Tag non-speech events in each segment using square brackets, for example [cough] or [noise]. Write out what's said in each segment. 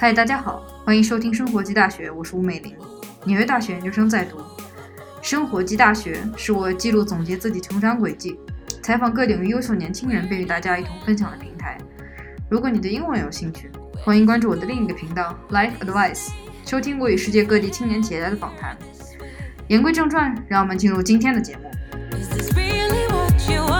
嗨，大家好，欢迎收听生活及大学，我是吴美玲，纽约大学研究生在读。生活及大学是我记录总结自己成长轨迹，采访各领域优秀年轻人，并与大家一同分享的平台。如果你对英文有兴趣，欢迎关注我的另一个频道 Life Advice，收听我与世界各地青年企业家的访谈。言归正传，让我们进入今天的节目 this is really what you are。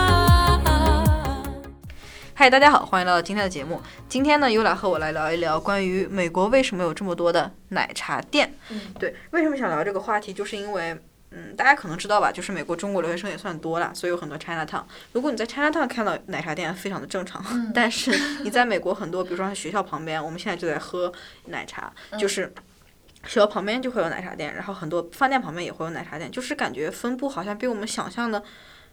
嗨，大家好，欢迎来到今天的节目。今天呢，又来和我来聊一聊关于美国为什么有这么多的奶茶店。嗯，对，为什么想聊这个话题，就是因为，嗯，大家可能知道吧，就是美国中国留学生也算多了，所以有很多 China Town。如果你在 China Town 看到奶茶店，非常的正常。嗯 [laughs] 但是你在美国很多，比如说学校旁边，我们现在就在喝奶茶，嗯就是。学校旁边就会有奶茶店，然后很多饭店旁边也会有奶茶店，就是感觉分布好像比我们想象的，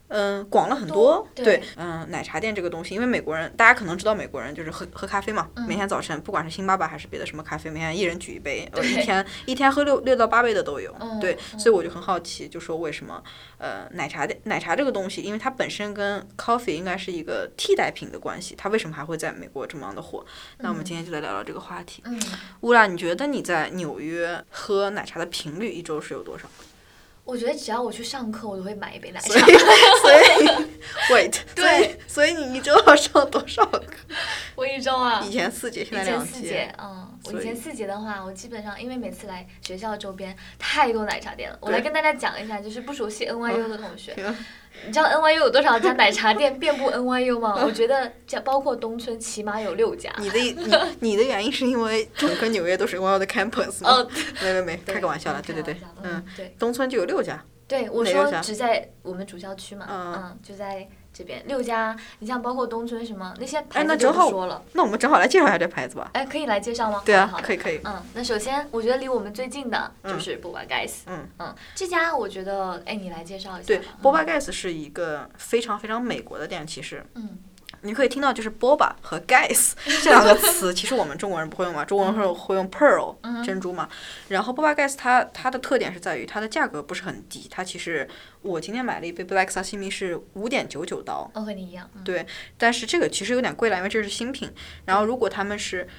嗯、广了很多。多对对，嗯、奶茶店这个东西，因为美国人，大家可能知道美国人就是喝喝咖啡嘛，每天早晨不管是星巴克还是别的什么咖啡，每天一人举一杯，呃，一天一天喝六六到八杯的都有。嗯对，所以我就很好奇，就说为什么呃奶茶店奶茶这个东西，因为它本身跟 coffee 应该是一个替代品的关系，它为什么还会在美国这么样的火？那我们今天就来聊聊这个话题。嗯，乌拉，你觉得你在纽约喝奶茶的频率一周是有多少？我觉得只要我去上课，我都会买一杯奶所以茶。，所以，[laughs] wait，对所以，你一周要上多少课？[laughs] 我一周啊，以前四节，现在以前两四节，嗯，我以以前四节的话，我基本上因为每次来学校周边太多奶茶店了，我来跟大家讲一下，就是不熟悉 [laughs] NYU 的同学，天你知道 NYU 有多少家奶茶店遍布 NYU 吗？我觉得这包括东村起码有六家。你的 [laughs] 你你的原因是因为整个纽约都是 NYU 的 campus 吗？哦，没没没，开个玩笑啦，对对对嗯嗯，，对东村就有六家，对，我说只在我们主校区嘛，嗯嗯，就在这边六家，你像包括东村什么那些牌子就不说了，那我们正好来介绍一下这牌子吧。哎，可以来介绍吗？对啊好，可以可以，嗯，那首先我觉得离我们最近的就嗯是 Boba Guys，嗯。嗯，这家我觉得，哎，你来介绍一下对吧。，Boba Guys 是一个非常非常美国的店，其实。嗯你可以听到就是 Boba 和 Guys [laughs] 这两个词，其实我们中国人不会用嘛，中国人会会用 Pearl 嗯珍珠嘛。然后 Boba Guys 它它的特点是在于它的价格不是很低，它其实我今天买了一杯 Black Sashimi 是五点九九刀，哦和你一样，嗯对但是这个其实有点贵了，因为这是新品。然后如果他们是嗯、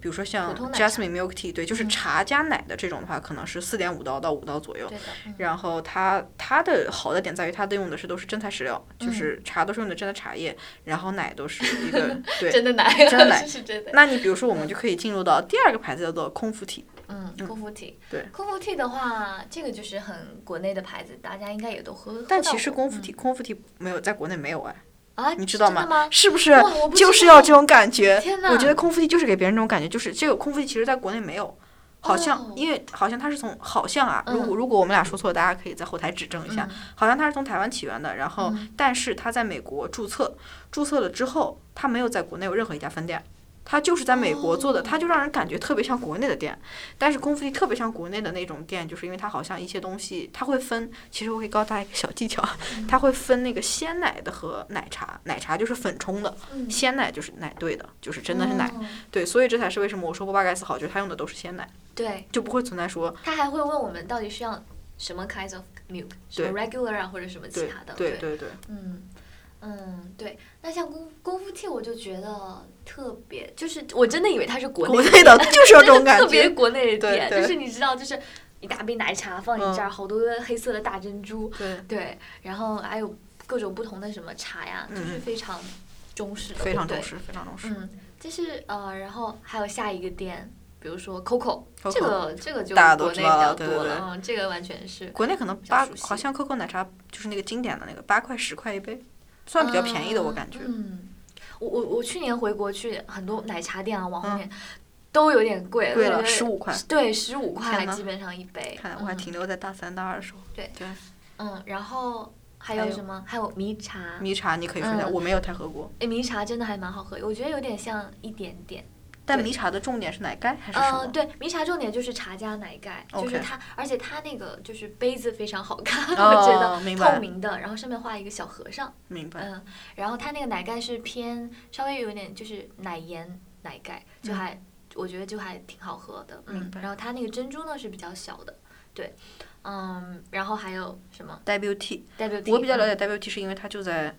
比如说像 Jasmine Milk Tea，对，就是茶加奶的这种的话，可能是四点五刀到五刀左右。然后它它的好的点在于它的用的是都是真材实料，嗯就是茶都是用的真的茶叶，然后奶都是一个 [laughs] 对。真的奶，真的奶 [laughs] 是真的。那你比如说，我们就可以进入到第二个牌子，叫做空腹体。嗯，空腹 tea，对空腹 tea 的话，这个就是很国内的牌子，大家应该也都喝。但其实空腹体，空腹体没有在国内没有哎，啊，你知道吗？是不是就是要这种感觉？我觉得空腹地就是给别人这种感觉，就是这个空腹地其实在国内没有。好像，哦因为好像它是从好像啊，如嗯果如果我们俩说错了，大家可以在后台指正一下。嗯好像它是从台湾起源的，然后嗯但是它在美国注册，注册了之后，它没有在国内有任何一家分店，它就是在美国做的，哦它就让人感觉特别像国内的店。但是功夫地特别像国内的那种店，就是因为它好像一些东西它会分，其实我可以告诉大家一个小技巧，嗯它会分那个鲜奶的和奶茶，奶茶就是粉冲的，嗯鲜奶就是奶兑的，就是真的是奶。哦对，所以这才是为什么我说波巴盖斯好，就是它用的都是鲜奶，对，就不会存在说他还会问我们到底需要什么 kinds of milk，什么 regular 啊，或者什么其他的。对对对。嗯嗯，对。那像功功夫 tea，我就觉得特别，就是我真的以为它是国内国内的就是有这种 [laughs] 感特别，国内的店，就是你知道，就是一大杯奶茶放你这儿，嗯好多黑色的大珍珠，对，对，然后还有各种不同的什么茶呀，就是嗯非常中式的，非常中式，非常中式。嗯，就是呃，然后还有下一个店，比如说 Coco，Coco 这个这个就国内比较多了，对对嗯，这个完全是国内可能八好像 COCO 奶茶就是那个经典的那个八块十块一杯，算比较便宜的，我感觉。嗯，我我我去年回国去很多奶茶店啊，往后面都有点贵，嗯贵了我觉得15块对，十五块基本上一杯。看来我还嗯停留在大三、大二的时候。对对，嗯，然后还还有有什么？还有迷茶。迷茶你可以说一下，嗯我没有太喝过。哎，迷茶真的还蛮好喝，我觉得有点像一点点。对。但迷茶的重点是奶盖还是什嗯、么？对，迷茶重点就是茶加奶盖，就是它，而且它那个就是杯子非常好看，哦 [laughs] 我觉得透明的，然后上面画一个小和尚，明白。嗯，然后它那个奶盖是偏稍微有点就是奶盐奶盖，就还、我觉得就还挺好喝的，然后它那个珍珠呢是比较小的，对，嗯，然后还有什么？W T，W T，我比较了嗯。解 WT 是因为它就在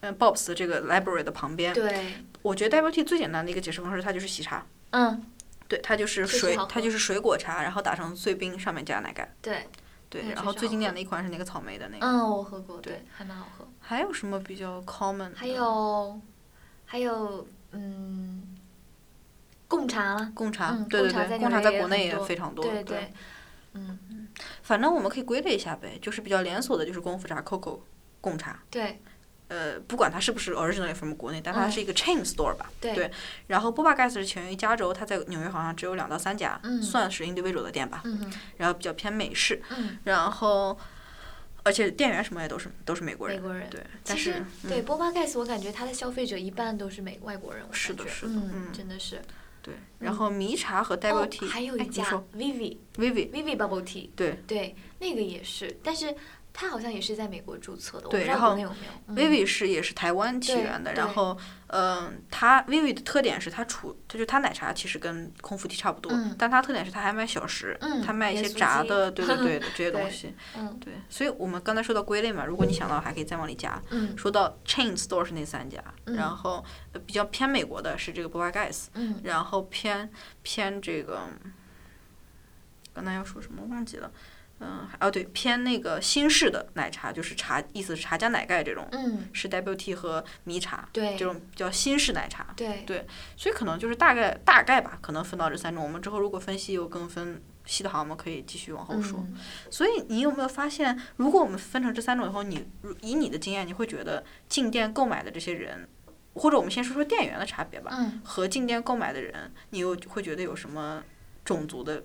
嗯 Bob's 的这个 library 的旁边。对，我觉得 WT 最简单的一个解释方式，它就是喜茶。嗯，对，它就是水它就是水果茶，然后打成碎冰，上面加奶盖。对，对，然后最经典的一款是那个草莓的那个。嗯，我喝过，对，还蛮好喝。还有什么比较 common？还有，还有，嗯，贡茶了。贡茶，嗯对对对，贡茶在国内也非常多。对对，嗯，反正我们可以归类一下呗，就是比较连锁的，就是功夫茶、COCO、贡茶。对呃，不管它是不是 originally from 国内，但它嗯是一个 chain store 吧。对。对。然后 Boba Guys 是起源于加州，它在纽约好像只有两到三家，嗯。算是 individual 的店吧。嗯哼。然后比较偏美式，嗯，然后而且店员什么也都是都是美国人。美国人。对，但其是实对波巴盖斯，我感觉它的消费者一半都是美外国人，是的是的嗯，嗯。真的是。对，然后迷茶和 double 哦 tea，、还有一家哎你说 Vivi Vivi，Vivi Bubble Tea，对。对，那个也是，但是它好像也是在美国注册的，对，然后 Vivi 是也是台湾起源的，然后嗯、他 Vivi 的特点是他处，他就他奶茶其实跟空腹 tea 差不多，嗯。但他特点是他还卖小食，他卖一些炸的，对对对的 [laughs] 这些东西，嗯。对，所以我们刚才说到归类嘛，如果你想到还可以再往里加。嗯。说到 chain store 是那三家，嗯。然后呃比较偏美国的是这个 Boba Guys，嗯。然后偏偏这个，刚才要说什么忘记了，嗯，哦对，偏那个新式的奶茶，就是茶，意思是茶加奶盖这种，嗯，是 double tea 和迷茶对这种叫新式奶茶，对对所以可能就是大概大概吧，可能分到这三种。我们之后如果分析又更分细的话，我们可以继续往后说。嗯所以你有没有发现，如果我们分成这三种以后，你以你的经验，你会觉得进店购买的这些人，或者我们先说说店员的差别吧，嗯，和进店购买的人，你又会觉得有什么种族的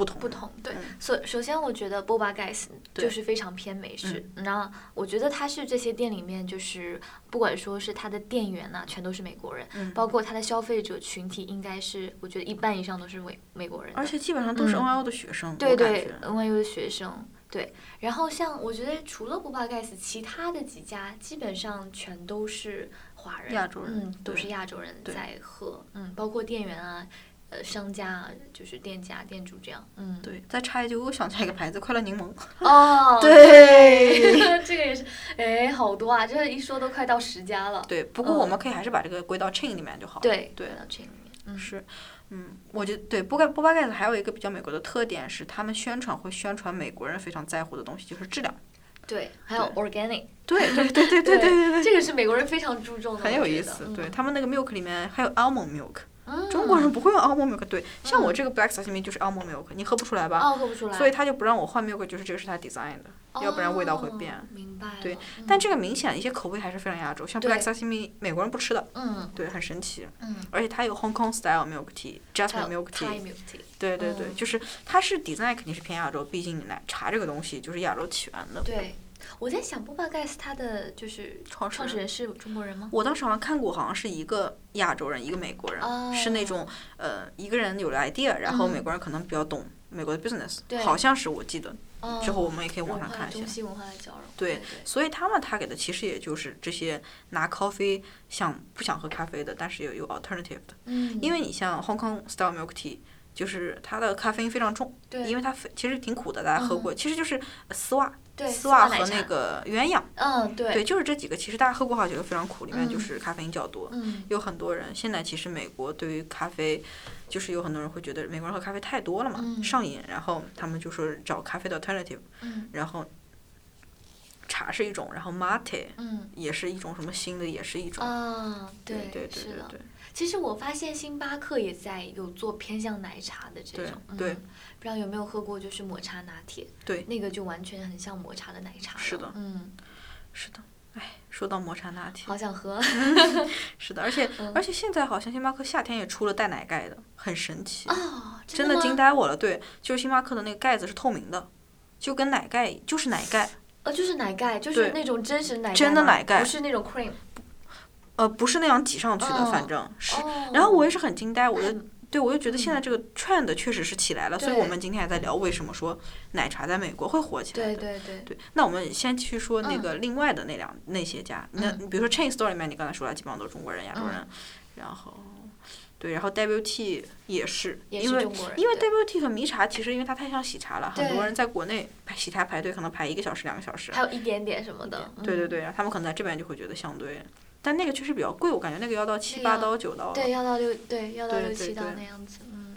不同？不。同对嗯。首首先，我觉得 Boba Guys 就是非常偏美式，那我觉得它是这些店里面就是不管说是它的店员呐、全都是美国人，嗯包括它的消费者群体应该是我觉得一半以上都是美美国人。而且基本上都是嗯 NYU 的学生，对对。，NYU 的学生，对。然后像我觉得除了波巴盖斯，其他的几家基本上全都是华人，亚洲人嗯，都是亚洲人在喝，嗯，包括店员啊，呃，商家啊，就是店家、店主这样，嗯。对，再插一句，我又想起来一个牌子，快乐柠檬。哦，[laughs] 对 [laughs] 这个也是，哎，好多啊，这一说都快到十家了。对，不过我们嗯可以还是把这个归到 chain 里面就好了。对对回到这里面，嗯，是，嗯，我觉得对波盖波巴盖子还有一个比较美国的特点是，他们宣传会宣传美国人非常在乎的东西，就是质量。对，还有 organic，对对对对对对对对，这个是美国人非常注重的，很有意思。对嗯他们那个 milk 里面还有 almond milk，嗯中国人不会用 almond milk。对，像我这个 black sesame 就是 almond milk，你喝不出来吧？哦，喝不出来，所以他就不让我换 milk，就是这个是他 design 的，要不然味道会哦变。明白了。对嗯但这个明显一些口味还是非常亚洲，像 black sesame 美国人不吃的，嗯对，很神奇。嗯，而且它有 Hong Kong style milk tea、还 jasmine 有 milk tea，对对对，嗯就是它是 design 肯定是偏亚洲，毕竟奶茶这个东西就是亚洲起源的。对。我在想，波巴盖斯他的就是创始人创始人是中国人吗？我当时好像看过，好像是一个亚洲人，一个美国人，哦是那种呃一个人有了 idea，然后嗯美国人可能比较懂美国的 business，、对好像是我记得。哦之后我们也可以网上看一下中。西文化的交融。对对所以他们他给的其实也就是这些拿 coffee 想不想喝咖啡的，但是有有 alternative 的。嗯，因为你像 Hong Kong style milk tea，就是它的咖啡因非常重，对因为它其实挺苦的，大家喝过，其实就是丝袜、对丝袜和那个鸳鸯，嗯对。对，就是这几个，其实大家喝过好几个非常苦，里面就嗯。是咖啡因较多。嗯。有很多人现在其实美国对于咖啡，就是有很多人会觉得美国人喝咖啡太多了嘛，嗯。上瘾，然后他们就说找咖啡的 alternative，嗯。然后茶是一种，然后 mate 嗯也是一种什么新的，也是一种，啊，对对对。其实我发现星巴克也在有做偏向奶茶的这种，嗯对不知道有没有喝过，就是抹茶拿铁，对那个就完全很像抹茶的奶茶。是的嗯，是的，哎，说到抹茶拿铁，好想喝。[laughs] 是的，而且、嗯而且现在好像星巴克夏天也出了带奶盖的，很神奇，哦，真的的惊呆我了。对，就是星巴克的那个盖子是透明的，就跟奶盖就是奶盖，呃，就是奶盖，就是那种真实奶盖，真的奶盖不是那种 cream。呃，不是那样挤上去的，哦反正是。哦。然后我也是很惊呆，我就嗯对我就觉得现在这个 trend 确实是起来了，所以我们今天也在聊为什么说奶茶在美国会火起来对的。对对。对，那我们先去说那嗯个另外的那两、那些家，那嗯比如说 chain store 里面，你刚才说了，基本上都是中国人、亚洲人，然后对，然后 WT 也是，也因为。因为 WT 和迷茶其实因为它太像喜茶了，很多人在国内排喜茶排队可能排一个小时、两个小时。还有一点点什么的。嗯。对对对，然后他们可能在这边就会觉得相对，但那个确实比较贵，我感觉那个要到七八刀、九刀。对，要到六，对，要到六七刀对对那样子。嗯。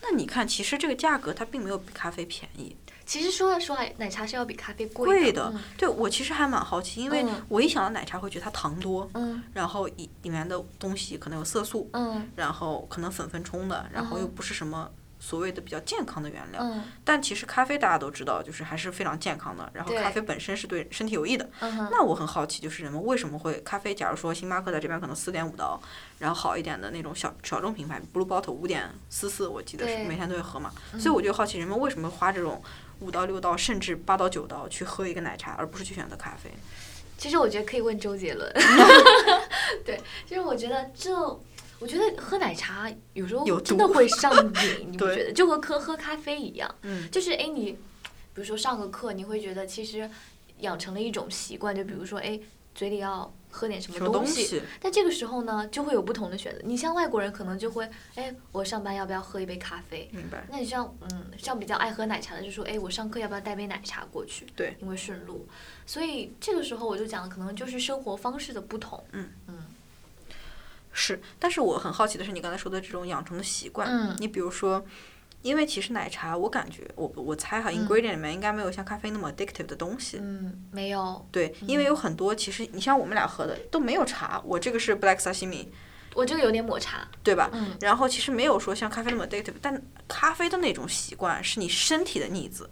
那你看，其实这个价格它并没有比咖啡便宜。其实说来说来，奶茶是要比咖啡贵贵的。的，对我其实还蛮好奇，因为嗯我一想到奶茶会觉得它糖多，嗯然后里里面的东西可能有色素，嗯然后可能粉粉冲的，然后又不是什么所谓的比较健康的原料。嗯但其实咖啡大家都知道，就是还是非常健康的，然后咖啡本身是对身体有益的。嗯，那我很好奇，就是人们为什么会咖啡？假如说星巴克在这边可能四点五刀，然后好一点的那种小小众品牌，Blue Bottle 五点四四，我记得是每天都会喝嘛。所以我就好奇，人们为什么花这种五到六刀，甚至八到九刀去喝一个奶茶，而不是去选择咖啡？其实我觉得可以问周杰伦。[laughs] 对，其实我觉得这，我觉得喝奶茶有时候真的会上瘾，[laughs] 你不觉得？就和喝喝咖啡一样，嗯，就是哎，你比如说上个课，你会觉得其实养成了一种习惯，就比如说哎，嘴里要喝点什么东西。西？但这个时候呢，就会有不同的选择。你像外国人可能就会，哎，我上班要不要喝一杯咖啡？明白。那你像嗯，像比较爱喝奶茶的，就说，哎，我上课要不要带杯奶茶过去？对，因为顺路。所以这个时候我就讲，可能就是生活方式的不同。嗯嗯是，但是我很好奇的是，你刚才说的这种养成的习惯，嗯你比如说，因为其实奶茶，我感觉我我猜哈嗯，ingredient 里面应该没有像咖啡那么 addictive 的东西。嗯，没有，对，因为有很多其实你像我们俩喝的都没有茶，我这个是 black sashimi，我这个有点抹茶。对吧？嗯然后其实没有说像咖啡那么 addictive，但咖啡的那种习惯是你身体的腻子，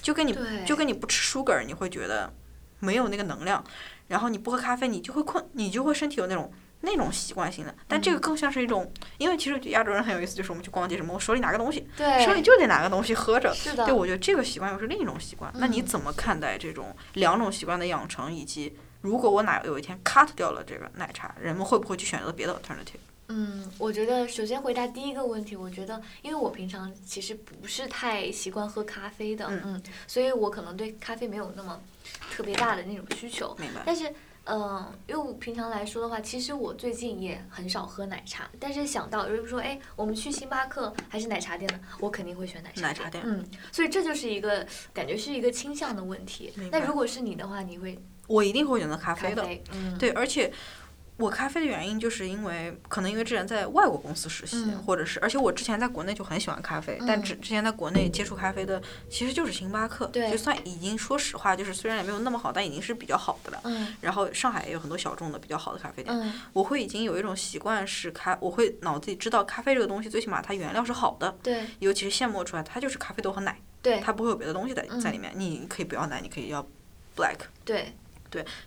就跟你就跟你不吃 sugar，你会觉得没有那个能量，然后你不喝咖啡，你就会困，你就会身体有那种。那种习惯性的，但嗯这个更像是一种，因为其实亚洲人很有意思，就是我们去逛街什么，我手里拿个东西，对，手里就得拿个东西喝着。是的。对，我觉得这个习惯又是另一种习惯。那你嗯怎么看待这种两种习惯的养成，以及如果我哪有一天 cut 掉了这个奶茶，人们会不会去选择别的 alternative？嗯，我觉得首先回答第一个问题，我觉得因为我平常其实不是太习惯喝咖啡的，嗯嗯，所以我可能对咖啡没有那么特别大的那种需求。明白。但是，嗯、因为我平常来说的话，其实我最近也很少喝奶茶。但是想到，如果说，哎，我们去星巴克还是奶茶店呢，我肯定会选奶茶奶茶店嗯，所以这就是一个感觉是一个倾向的问题那如果是你的话，你会我一定会选择咖咖啡的。啡？嗯，对，而且我咖啡的原因就是因为可能因为之前在外国公司实习，嗯或者是而且我之前在国内就很喜欢咖啡，但嗯之之前在国内接触咖啡的其实就是星巴克，就算已经说实话，就是虽然也没有那么好，但已经是比较好的了。嗯然后上海也有很多小众的比较好的咖啡店，嗯我会已经有一种习惯是咖，我会脑子里知道咖啡这个东西最起码它原料是好的，对尤其是现磨出来，它就是咖啡豆和奶，对它不会有别的东西在在嗯里面。你可以不要奶，你可以要 black，对，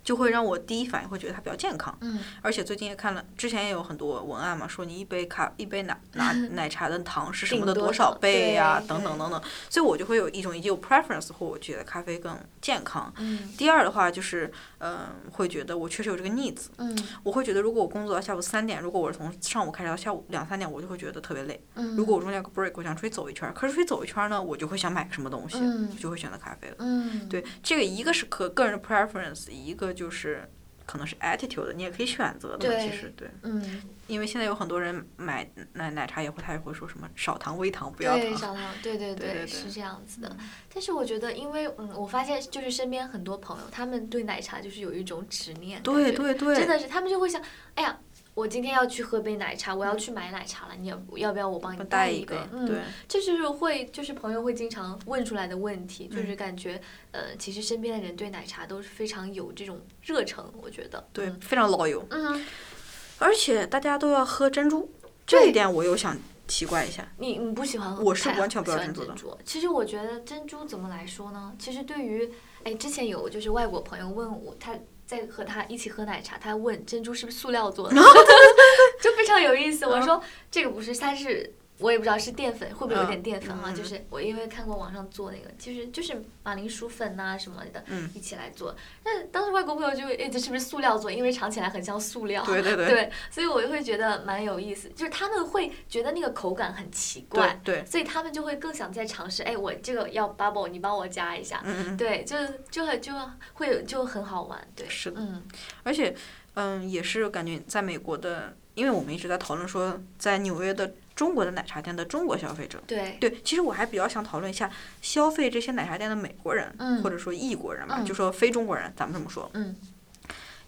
就会让我第一反应会觉得它比较健康。嗯而且最近也看了，之前也有很多文案嘛，说你一杯咖一杯奶 [laughs] 奶奶茶的糖是什么的多多少少倍呀、对对等等等等，所以我就会有一种已经有 preference，或我觉得咖啡更健康。嗯第二的话就是，嗯、会觉得我确实有这个 needs，嗯我会觉得如果我工作到下午三点，如果我是从上午开始到下午两三点，我就会觉得特别累。嗯，如果我中间有个 break，我想出去走一圈，可是出去走一圈呢，我就会想买个什么东西，嗯就会选择咖啡了。嗯对，这个一个是可个人的 preference，一个就是可能是 attitude 的，你也可以选择的嘛。其实对，嗯因为现在有很多人买奶奶茶也会，他也会说什么少糖、微糖，不要对，糖。少糖，对对对对是这样子的。但是我觉得，因为嗯，我发现就是身边很多朋友，他们对奶茶就是有一种执念，对对对，真的是他们就会想，哎呀，我今天要去喝杯奶茶，我要去买奶茶了，你要要不要我帮你带一一个，嗯，对，这就是会就是朋友会经常问出来的问题，就是嗯感觉呃，其实身边的人对奶茶都是非常有这种热忱，我觉得，对，嗯非常 loyal。嗯，而且大家都要喝珍珠，这一点我又想奇怪一下。你你不喜欢喝？我是完全不要喜欢珍珠的珠。其实我觉得珍珠怎么来说呢？其实对于哎，之前有就是外国朋友问我，他在和他一起喝奶茶，他问珍珠是不是塑料做的，[laughs] [laughs] 就非常有意思。我说这个不是，它是。我也不知道是淀粉会不会有点淀粉哈、嗯嗯就是我因为看过网上做那个，就是就是马铃薯粉呐、什么的，嗯一起来做。但当时外国朋友就会，哎，这是不是塑料做？因为尝起来很像塑料。对对对对，所以我就会觉得蛮有意思，就是他们会觉得那个口感很奇怪，对，所以他们就会更想再尝试。哎，我这个要 bubble，你帮我加一下。嗯嗯，对，就就很就会就很好玩，对，是的。嗯而且，嗯，也是感觉在美国的，因为我们一直在讨论说，在纽约的中国的奶茶店的中国消费者。对，对，其实我还比较想讨论一下消费这些奶茶店的美国人，嗯。或者说异国人吧，嗯。就说非中国人，咱们这么说，嗯。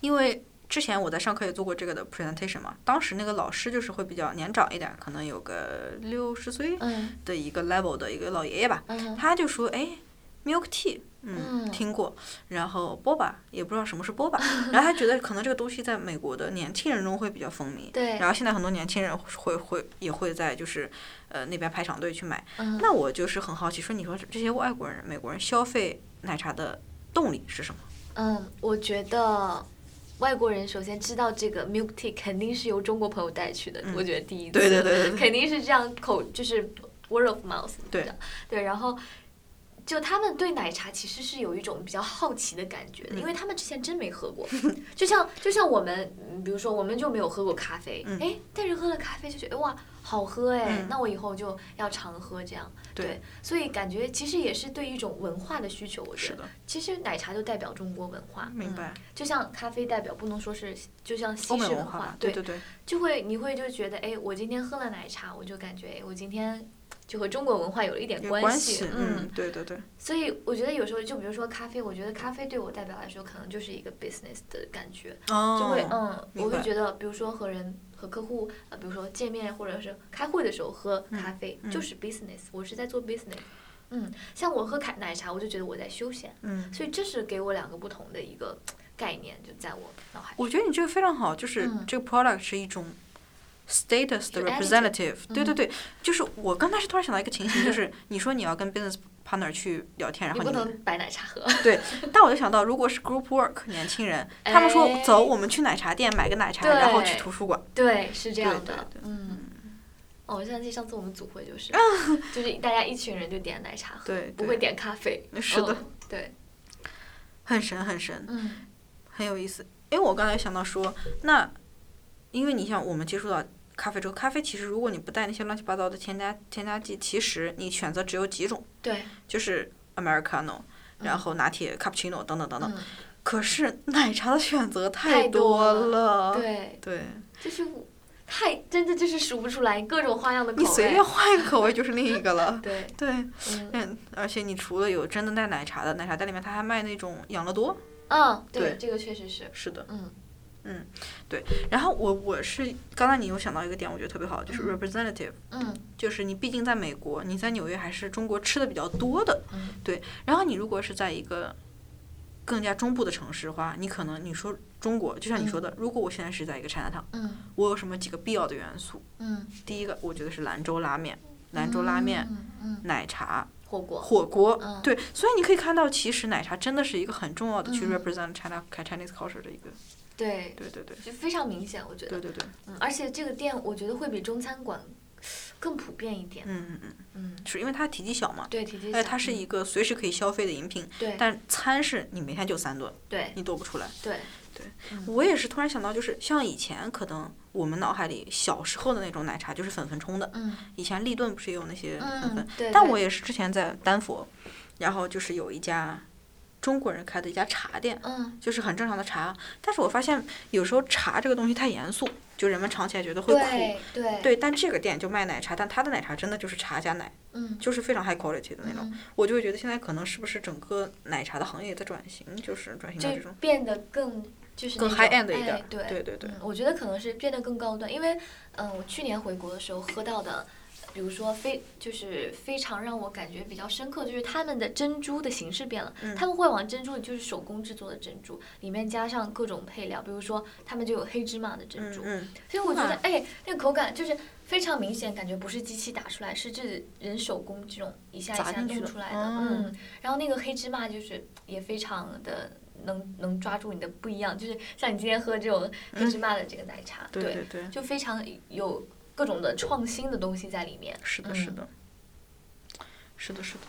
因为之前我在上课也做过这个的 presentation 嘛，当时那个老师就是会比较年长一点，可能有个六十岁嗯。的一个 level 的一个老爷爷吧，嗯。他就说，哎，milk tea。嗯，嗯听过，然后 boba 也不知道什么是 boba，[laughs] 然后他觉得可能这个东西在美国的年轻人中会比较风靡，对然后现在很多年轻人会会也会在就是呃那边排长队去买，嗯那我就是很好奇，说你说这些外国人、美国人消费奶茶的动力是什么？嗯，我觉得外国人首先知道这个 milk tea 肯定是由中国朋友带去的，我觉得第一次，对对对对对肯定是这样口就是 word of mouth，对的对，然后。就他们对奶茶其实是有一种比较好奇的感觉因为他们之前真没喝过，[laughs] 就像就像我们，嗯比如说我们就没有喝过咖啡，嗯。哎，但是喝了咖啡就觉得哇好喝哎，嗯。那我以后就要常喝这样，对所以感觉其实也是对一种文化的需求，我觉得，其实奶茶就代表中国文化，嗯明白。就像咖啡代表不能说是，就像西式文文化，对对对，就会你会就觉得，哎，我今天喝了奶茶，我就感觉，哎，我今天就和中国文化有了一点有关关系，嗯嗯，，对对对，所以我觉得有时候就比如说咖啡，我觉得咖啡对我代表来说，可能就是一个 business 的感觉，就会哦，嗯，我会觉得，比如说和人和客户，呃，比如说见面或者是开会的时候喝咖啡，嗯就是 business，我是在做 business。嗯，像我喝咖奶茶，我就觉得我在休闲，嗯，所以这是给我两个不同的一个概念，就在我脑海。我觉得你这个非常好，就是嗯这个 product 是一种 status 的 representative，对对嗯对，就是我刚开始突然想到一个情形，[laughs] 就是你说你要跟 business partner 去聊天，然后你不能白奶茶喝。对，但我就想到，如果是 group work 年轻人，他们说哎走，我们去奶茶店买个奶茶，然后去图书馆，对，是这样的。嗯。哦，我想起上次我们组会就是，[laughs] 就是大家一群人就点奶茶喝，对对不会点咖啡。是的嗯对，很神很神，嗯很有意思。因为我刚才想到说，那因为你像我们接触到咖啡之后，咖啡其实如果你不带那些乱七八糟的添加添加剂，其实你选择只有几种，对，就是 americano，然后拿铁、cappuccino 等等等等。嗯，可是奶茶的选择太多多了，对，对。就是太真的就是数不出来各种花样的口味。你随便换一个口味就是另一个了。[laughs] 对，对，嗯。嗯，而且你除了有真的带奶茶的，奶茶店里面它还卖那种养乐多。嗯，对对，这个确实是，是的，嗯然后我我是刚才你有想到一个点，我觉得特别好，就是嗯。representative，、嗯。就是你毕竟在美国，你在纽约还是中国吃的比较多的，嗯。对。然后你如果是在一个更加中部的城市的话，你可能你说中国，就像你说的，如果我现在是在一个 China Town，嗯。我有什么几个必要的元素？嗯，第一个，我觉得是兰州拉面，兰州拉面、嗯嗯，奶茶、火锅，火锅，嗯。对，所以你可以看到，其实奶茶真的是一个很重要的去。嗯 represent China、Chinese culture 的一个，对，对对对，就非常明显，我觉得对。对对，嗯，而且这个店我觉得会比中餐馆更普遍一点。嗯嗯嗯，嗯，是因为它体积小嘛，对，体积小。而且它是嗯一个随时可以消费的饮品，对但餐是你每天就三顿，对你多不出来。对，我也是突然想到，就是像以前可能我们脑海里小时候的那种奶茶就是粉粉冲的，嗯以前立顿不是也有那些粉粉嗯，，对。对但我也是之前在丹佛，然后就是有一家中国人开的一家茶店，嗯就是很正常的茶，但是我发现有时候茶这个东西太严肃，就人们尝起来觉得会苦。对对对，但这个店就卖奶茶，但它的奶茶真的就是茶加奶，嗯就是非常 high quality 的那种。嗯我就会觉得现在可能是不是整个奶茶的行业在转型，就是转型到这种变得更就是更 high end 的一点。哎对对对对嗯，我觉得可能是变得更高端，因为嗯、呃我去年回国的时候喝到的，比如说非就是非常让我感觉比较深刻，就是他们的珍珠的形式变了，嗯。他们会往珍珠就是手工制作的珍珠，里面加上各种配料，比如说他们就有黑芝麻的珍珠，嗯嗯，所以我觉得哎，那个口感就是非常明显，感觉不是机器打出来，是这人手工这种一下一下弄出来的，哦嗯，然后那个黑芝麻就是也非常的。能能抓住你的不一样，就是像你今天喝这种黑芝麻的这个奶茶，对对对，就非常有各种的创新的东西在里面。是的，嗯是的，是的，是的。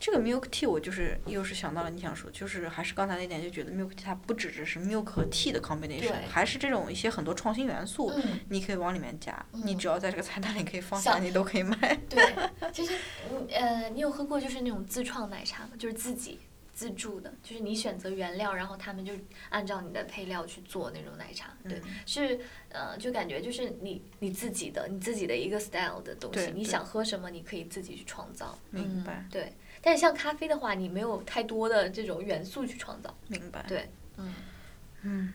这个 milk tea 我就是又是想到了你想说，就是还是刚才那点，就觉得 milk tea 它不只只是 milk 和 tea 的 combination，还是这种一些很多创新元素，嗯，你可以往里面加，你嗯只要在这个菜单里可以放下，你都可以卖。对，其实嗯呃，你有喝过就是那种自创奶茶吗？就是自己自助的，就是你选择原料，然后他们就按照你的配料去做那种奶茶。对，嗯是呃，就感觉就是你你自己的你自己的一个 style 的东西，你想喝什么，你可以自己去创造。明白嗯。对，但是像咖啡的话，你没有太多的这种元素去创造。明白。对，嗯嗯，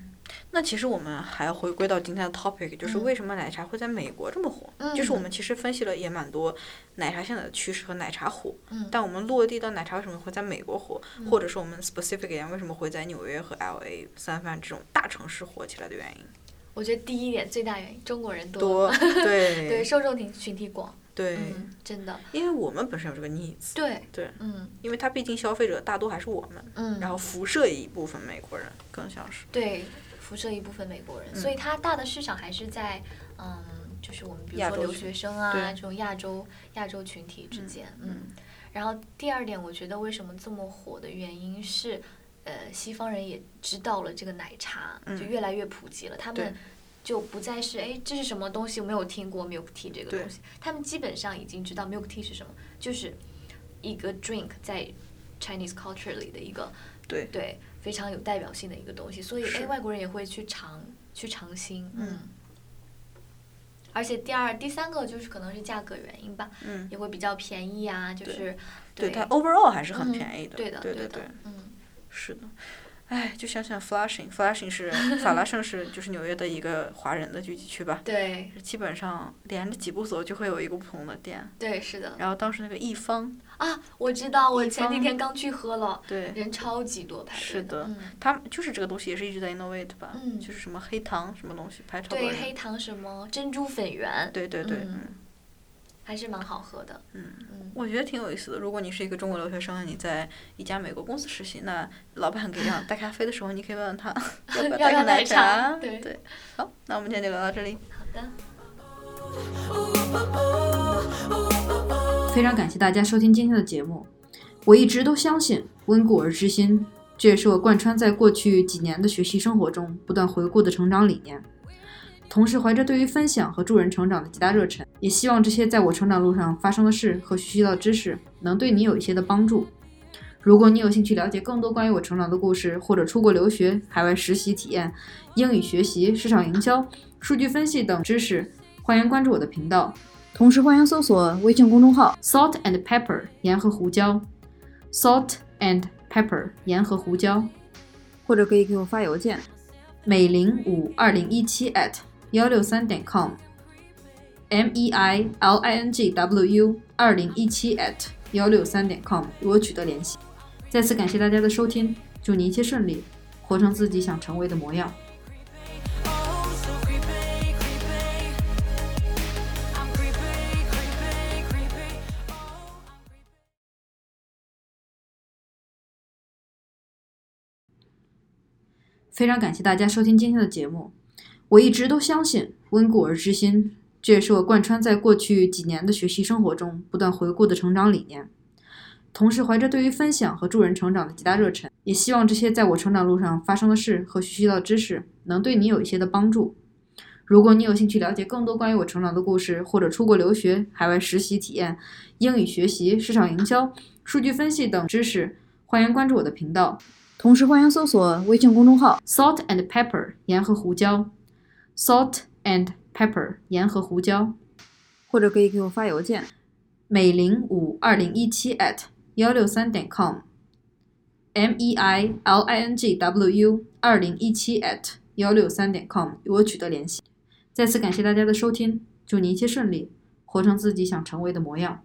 那其实我们还回归到今天的 topic，就是嗯为什么奶茶会在美国这么火？就是我们其实分析了也蛮多奶茶现在的趋势和奶茶火，嗯但我们落地到奶茶为什么会在美国火，或者说我们 specific 一点为什么会在纽约和 LA、三藩这种大城市火起来的原因。我觉得第一点最大原因，中国人多 [laughs] 对 [laughs] 对受众群群体广，对，嗯，真的，因为我们本身有这个 needs，对对，嗯因为它毕竟消费者大多还是我们，嗯，然后辐射一部分美国人，更像是。对辐射一部分美国人，所以它大的市场还是在嗯，就是我们比如说留学生啊这种亚洲亚洲群体之间，嗯，然后第二点，我觉得为什么这么火的原因是，呃，西方人也知道了这个奶茶就越来越普及了，他们就不再是哎这是什么东西？我没有听过 milk tea 这个东西，他们基本上已经知道 milk tea 是什么，就是一个 drink 在 Chinese culture 里的一个对。对非常有代表性的一个东西，所以是。哎外国人也会去尝去尝新，嗯。而且第二、第三个就是可能是价格原因吧，嗯，也会比较便宜啊，就是对它 overall 还是很嗯便宜的。对的，对对对的，嗯，是的。哎，就想想 Flushing，Flushing 是法拉盛是就是纽约的一个华人的聚集区吧，对基本上连着几步走就会有一个不同的店。对是的然后当时那个一方，啊，我知道，我前几天刚去喝了，对，人超级多排队是的嗯，他们就是这个东西也是一直在 innovate 吧，嗯就是什么黑糖什么东西排超多对。黑糖什么珍珠粉圆，对对对，还是蛮好喝的，嗯嗯，我觉得挺有意思的。如果你是一个中国留学生，你在一家美国公司实习，那老板给让带咖啡的时候，你可以问问他 [laughs] 要不要带个要奶茶。茶对对，好，那我们今天就聊到这里。好的，非常感谢大家收听今天的节目。我一直都相信温故而知新，这也是我贯穿在过去几年的学习生活中不断回顾的成长理念。同时，怀着对于分享和助人成长的极大热忱，也希望这些在我成长路上发生的事和学习到的知识能对你有一些的帮助。如果你有兴趣了解更多关于我成长的故事，或者出国留学、海外实习体验、英语学习、市场营销、数据分析等知识，欢迎关注我的频道。同时，欢迎搜索微信公众号 “salt and pepper” 盐和胡椒，salt and pepper 盐和胡椒，或者可以给我发邮件，美玲五二零一七 at 幺六三点 com meilingw 二零一七 at 幺六三点 com 与我取得联系。再次感谢大家的收听祝你一切顺利活成自己想成为的模样。非常感谢大家收听今天的节目我一直都相信温故而知新，这也是我贯穿在过去几年的学习生活中不断回顾的成长理念。同时，怀着对于分享和助人成长的极大热忱，也希望这些在我成长路上发生的事和学习到的知识能对你有一些的帮助。如果你有兴趣了解更多关于我成长的故事，或者出国留学、海外实习体验、英语学习、市场营销、数据分析等知识，欢迎关注我的频道。同时，欢迎搜索微信公众号 “salt and pepper” 盐和胡椒，salt and pepper 盐和胡椒，或者可以给我发邮件，美玲五二零一七 at 幺六三点 com，m e i l i n g w u 二零一七 at 幺六三点 com 与我取得联系。再次感谢大家的收听，祝你一切顺利，活成自己想成为的模样。